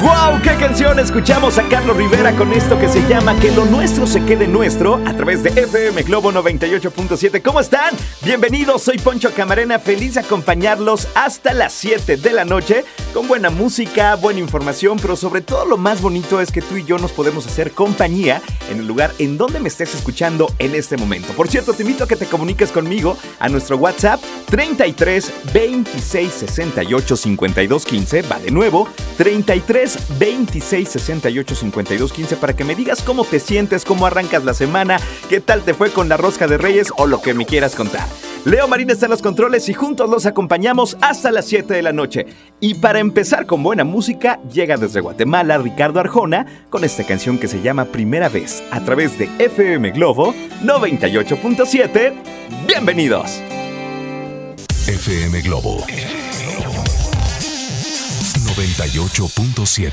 ¡Wow! ¡Qué canción! Escuchamos a Carlos Rivera con esto que se llama Que lo nuestro se quede nuestro a través de FM Globo 98.7. ¿Cómo están? Bienvenidos, soy Poncho Camarena, feliz de acompañarlos hasta las 7 de la noche con buena música, buena información, pero sobre todo lo más bonito es que tú y yo nos podemos hacer compañía en el lugar en donde me estés escuchando en este momento. Por cierto, te invito a que te comuniques conmigo a nuestro WhatsApp 33 26 68 52 15. Va de nuevo, 33 26 68 52 15 para que me digas cómo te sientes, cómo arrancas la semana, qué tal te fue con la rosca de Reyes o lo que me quieras contar. Leo Marín está en los controles y juntos los acompañamos hasta las 7 de la noche. Y para empezar con buena música, llega desde Guatemala Ricardo Arjona con esta canción que se llama Primera vez a través de FM Globo 98.7. Bienvenidos. FM Globo 98.7.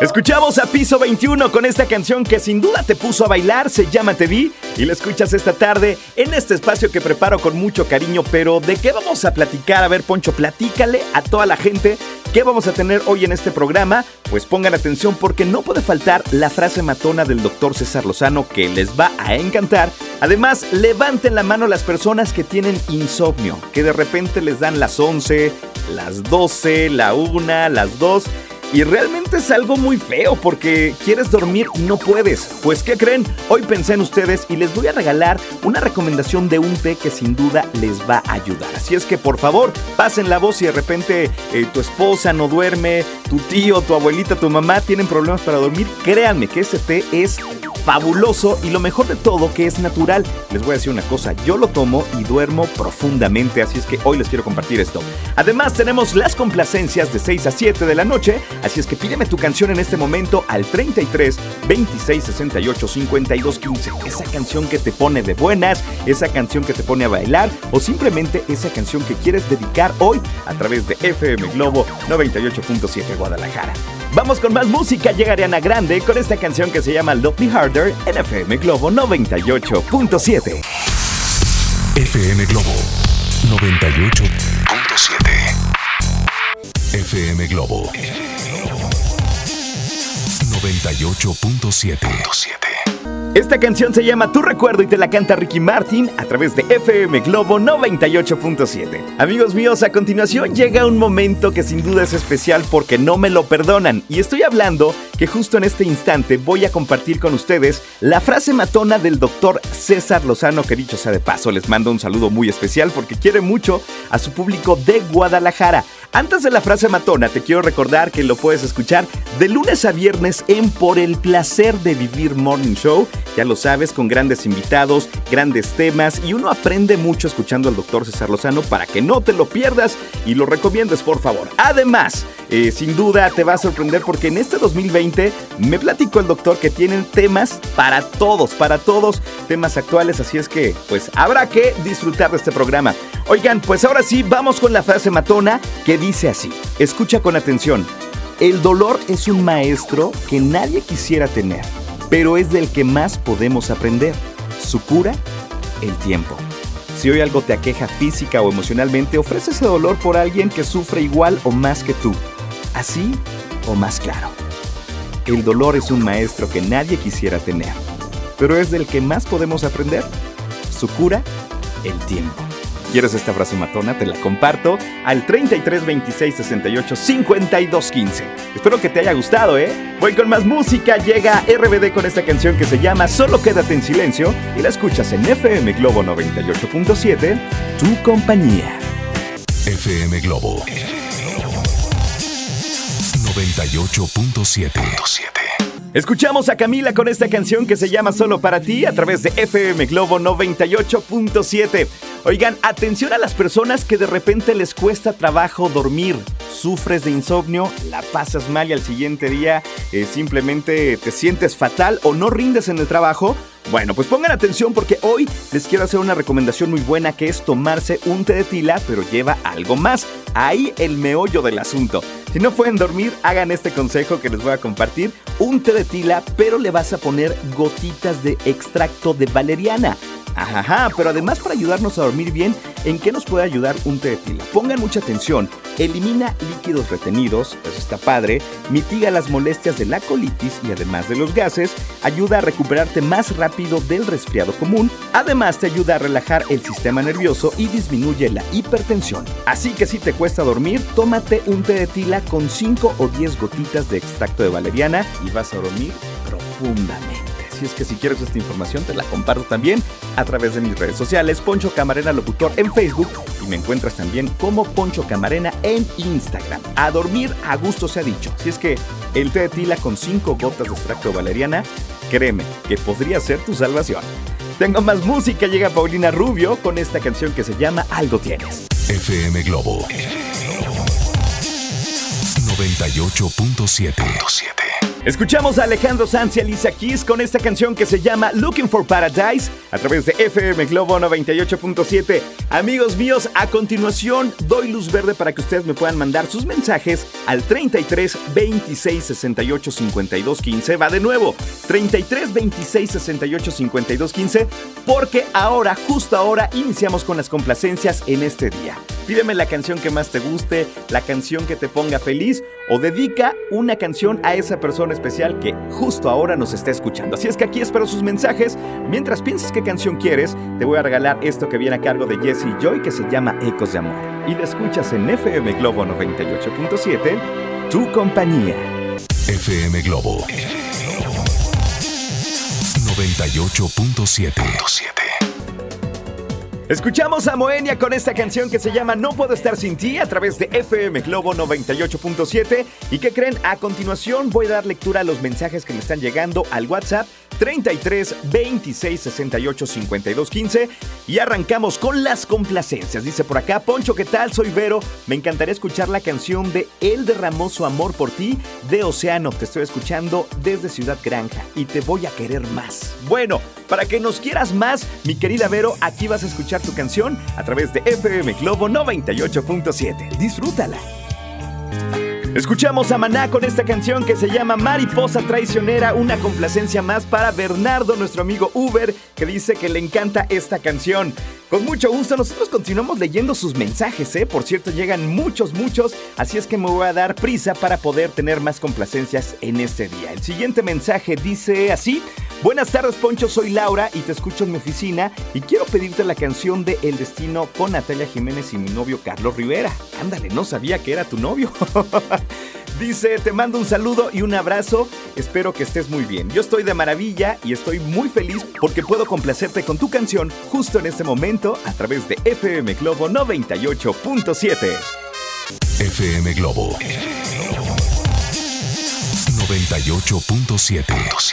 Escuchamos a Piso 21 con esta canción que sin duda te puso a bailar, se llama Te Vi, y la escuchas esta tarde en este espacio que preparo con mucho cariño, pero ¿de qué vamos a platicar? A ver, Poncho, platícale a toda la gente qué vamos a tener hoy en este programa. Pues pongan atención porque no puede faltar la frase matona del doctor César Lozano que les va a encantar. Además, levanten la mano las personas que tienen insomnio, que de repente les dan las 11, las 12, la 1, las 2 y realmente es algo muy feo porque quieres dormir y no puedes. Pues ¿qué creen? Hoy pensé en ustedes y les voy a regalar una recomendación de un té que sin duda les va a ayudar. Así es que por favor, pasen la voz si de repente eh, tu esposa no duerme, tu tío, tu abuelita, tu mamá tienen problemas para dormir. Créanme que ese té es fabuloso y lo mejor de todo que es natural. Les voy a decir una cosa, yo lo tomo y duermo profundamente, así es que hoy les quiero compartir esto. Además tenemos las complacencias de 6 a 7 de la noche, así es que pídeme tu canción en este momento al 33 26 68 52 15. Esa canción que te pone de buenas, esa canción que te pone a bailar o simplemente esa canción que quieres dedicar hoy a través de FM Globo 98.7 Guadalajara. Vamos con más música, llega Ariana Grande con esta canción que se llama Love Me Harder en FM Globo 98.7. FM Globo 98.7. FM Globo 98.7. Esta canción se llama Tu Recuerdo y te la canta Ricky Martin a través de FM Globo 98.7. Amigos míos, a continuación llega un momento que sin duda es especial porque no me lo perdonan. Y estoy hablando que justo en este instante voy a compartir con ustedes la frase matona del doctor César Lozano, que dicho sea de paso, les mando un saludo muy especial porque quiere mucho a su público de Guadalajara. Antes de la frase matona, te quiero recordar que lo puedes escuchar de lunes a viernes en Por el placer de vivir Morning Show. Ya lo sabes, con grandes invitados, grandes temas y uno aprende mucho escuchando al doctor César Lozano para que no te lo pierdas y lo recomiendes por favor. Además, eh, sin duda te va a sorprender porque en este 2020 me platicó el doctor que tienen temas para todos, para todos, temas actuales, así es que pues habrá que disfrutar de este programa. Oigan, pues ahora sí, vamos con la frase matona que dice así, escucha con atención, el dolor es un maestro que nadie quisiera tener, pero es del que más podemos aprender. Su cura, el tiempo. Si hoy algo te aqueja física o emocionalmente, ofrece ese dolor por alguien que sufre igual o más que tú. Así o más claro. El dolor es un maestro que nadie quisiera tener, pero es del que más podemos aprender. Su cura, el tiempo. ¿Quieres esta frase matona? Te la comparto al 33 26 68 52 15. Espero que te haya gustado, ¿eh? Voy con más música. Llega RBD con esta canción que se llama Solo quédate en silencio y la escuchas en FM Globo 98.7, tu compañía. FM Globo 98.7. Escuchamos a Camila con esta canción que se llama Solo para ti a través de FM Globo 98.7. Oigan, atención a las personas que de repente les cuesta trabajo dormir. Sufres de insomnio, la pasas mal y al siguiente día eh, simplemente te sientes fatal o no rindes en el trabajo. Bueno, pues pongan atención porque hoy les quiero hacer una recomendación muy buena que es tomarse un té de tila, pero lleva algo más. Ahí el meollo del asunto. Si no pueden dormir, hagan este consejo que les voy a compartir. Un té de tila, pero le vas a poner gotitas de extracto de valeriana. Ajá, pero además para ayudarnos a dormir bien, ¿en qué nos puede ayudar un té de tila? Pongan mucha atención. Elimina líquidos retenidos, eso está padre, mitiga las molestias de la colitis y además de los gases, ayuda a recuperarte más rápido del resfriado común, además te ayuda a relajar el sistema nervioso y disminuye la hipertensión. Así que si te cuesta dormir, tómate un té de tila con 5 o 10 gotitas de extracto de valeriana y vas a dormir profundamente. Así es que si quieres esta información te la comparto también a través de mis redes sociales, Poncho Camarena Locutor en Facebook y me encuentras también como Poncho Camarena en Instagram. A dormir a gusto se ha dicho. Si es que el té de tila con 5 gotas de extracto valeriana, créeme que podría ser tu salvación. Tengo más música, llega Paulina Rubio con esta canción que se llama Algo Tienes. FM Globo 98.7. Escuchamos a Alejandro Sanz y Alicia Keys con esta canción que se llama Looking for Paradise a través de FM Globo 98.7. Amigos míos, a continuación doy luz verde para que ustedes me puedan mandar sus mensajes al 33 26 68 52 15. Va de nuevo, 33 26 68 52 15, porque ahora, justo ahora, iniciamos con las complacencias en este día. Pídeme la canción que más te guste, la canción que te ponga feliz o dedica una canción a esa persona especial que justo ahora nos está escuchando. Así es que aquí espero sus mensajes. Mientras pienses qué canción quieres, te voy a regalar esto que viene a cargo de Jesse Joy que se llama Ecos de Amor. Y la escuchas en FM Globo 98.7, tu compañía. FM Globo 98.7. Escuchamos a Moenia con esta canción que se llama No puedo estar sin ti a través de FM Globo 98.7. ¿Y qué creen? A continuación voy a dar lectura a los mensajes que me están llegando al WhatsApp 33 26 68 52 15 y arrancamos con las complacencias. Dice por acá, Poncho, ¿qué tal? Soy Vero. Me encantaría escuchar la canción de Él derramó su amor por ti de Océano. Te estoy escuchando desde Ciudad Granja y te voy a querer más. Bueno, para que nos quieras más, mi querida Vero, aquí vas a escuchar tu canción a través de FM Globo 98.7. Disfrútala. Escuchamos a Maná con esta canción que se llama Mariposa Traicionera, una complacencia más para Bernardo, nuestro amigo Uber, que dice que le encanta esta canción. Con mucho gusto, nosotros continuamos leyendo sus mensajes, ¿eh? Por cierto, llegan muchos, muchos, así es que me voy a dar prisa para poder tener más complacencias en este día. El siguiente mensaje dice así. Buenas tardes, Poncho. Soy Laura y te escucho en mi oficina y quiero pedirte la canción de El Destino con Natalia Jiménez y mi novio Carlos Rivera. Ándale, no sabía que era tu novio. Dice, te mando un saludo y un abrazo. Espero que estés muy bien. Yo estoy de maravilla y estoy muy feliz porque puedo complacerte con tu canción justo en este momento a través de FM Globo 98.7. FM Globo 98.7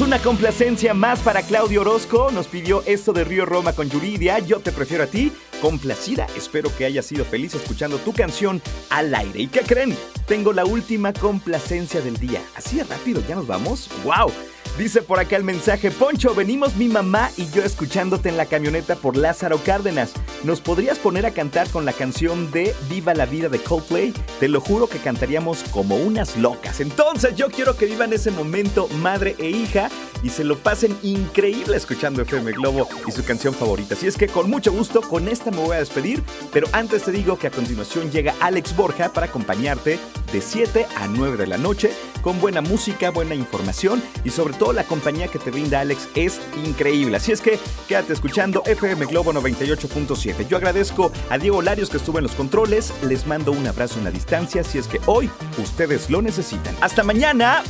una complacencia más para Claudio Orozco. Nos pidió esto de Río Roma con Yuridia. Yo te prefiero a ti. Complacida. Espero que hayas sido feliz escuchando tu canción al aire. ¿Y qué creen? Tengo la última complacencia del día. Así de rápido, ya nos vamos. ¡Wow! Dice por acá el mensaje, Poncho, venimos mi mamá y yo escuchándote en la camioneta por Lázaro Cárdenas. ¿Nos podrías poner a cantar con la canción de Viva la vida de Coldplay? Te lo juro que cantaríamos como unas locas. Entonces yo quiero que vivan ese momento madre e hija y se lo pasen increíble escuchando FM Globo y su canción favorita. Así es que con mucho gusto, con esta me voy a despedir, pero antes te digo que a continuación llega Alex Borja para acompañarte de 7 a 9 de la noche con buena música, buena información y sobre todo la compañía que te brinda Alex es increíble. Así es que quédate escuchando FM Globo 98.7. Yo agradezco a Diego Larios que estuvo en los controles. Les mando un abrazo en la distancia si es que hoy ustedes lo necesitan. Hasta mañana.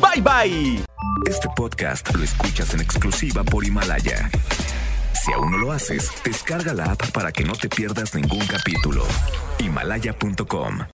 Bye bye. Este podcast lo escuchas en exclusiva por Himalaya. Si aún no lo haces, descarga la app para que no te pierdas ningún capítulo. Himalaya.com